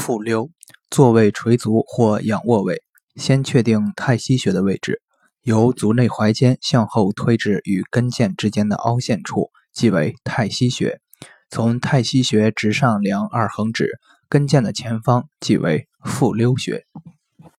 腹溜，坐位垂足或仰卧位，先确定太溪穴的位置，由足内踝尖向后推至与跟腱之间的凹陷处，即为太溪穴。从太溪穴直上量二横指，跟腱的前方即为腹溜穴。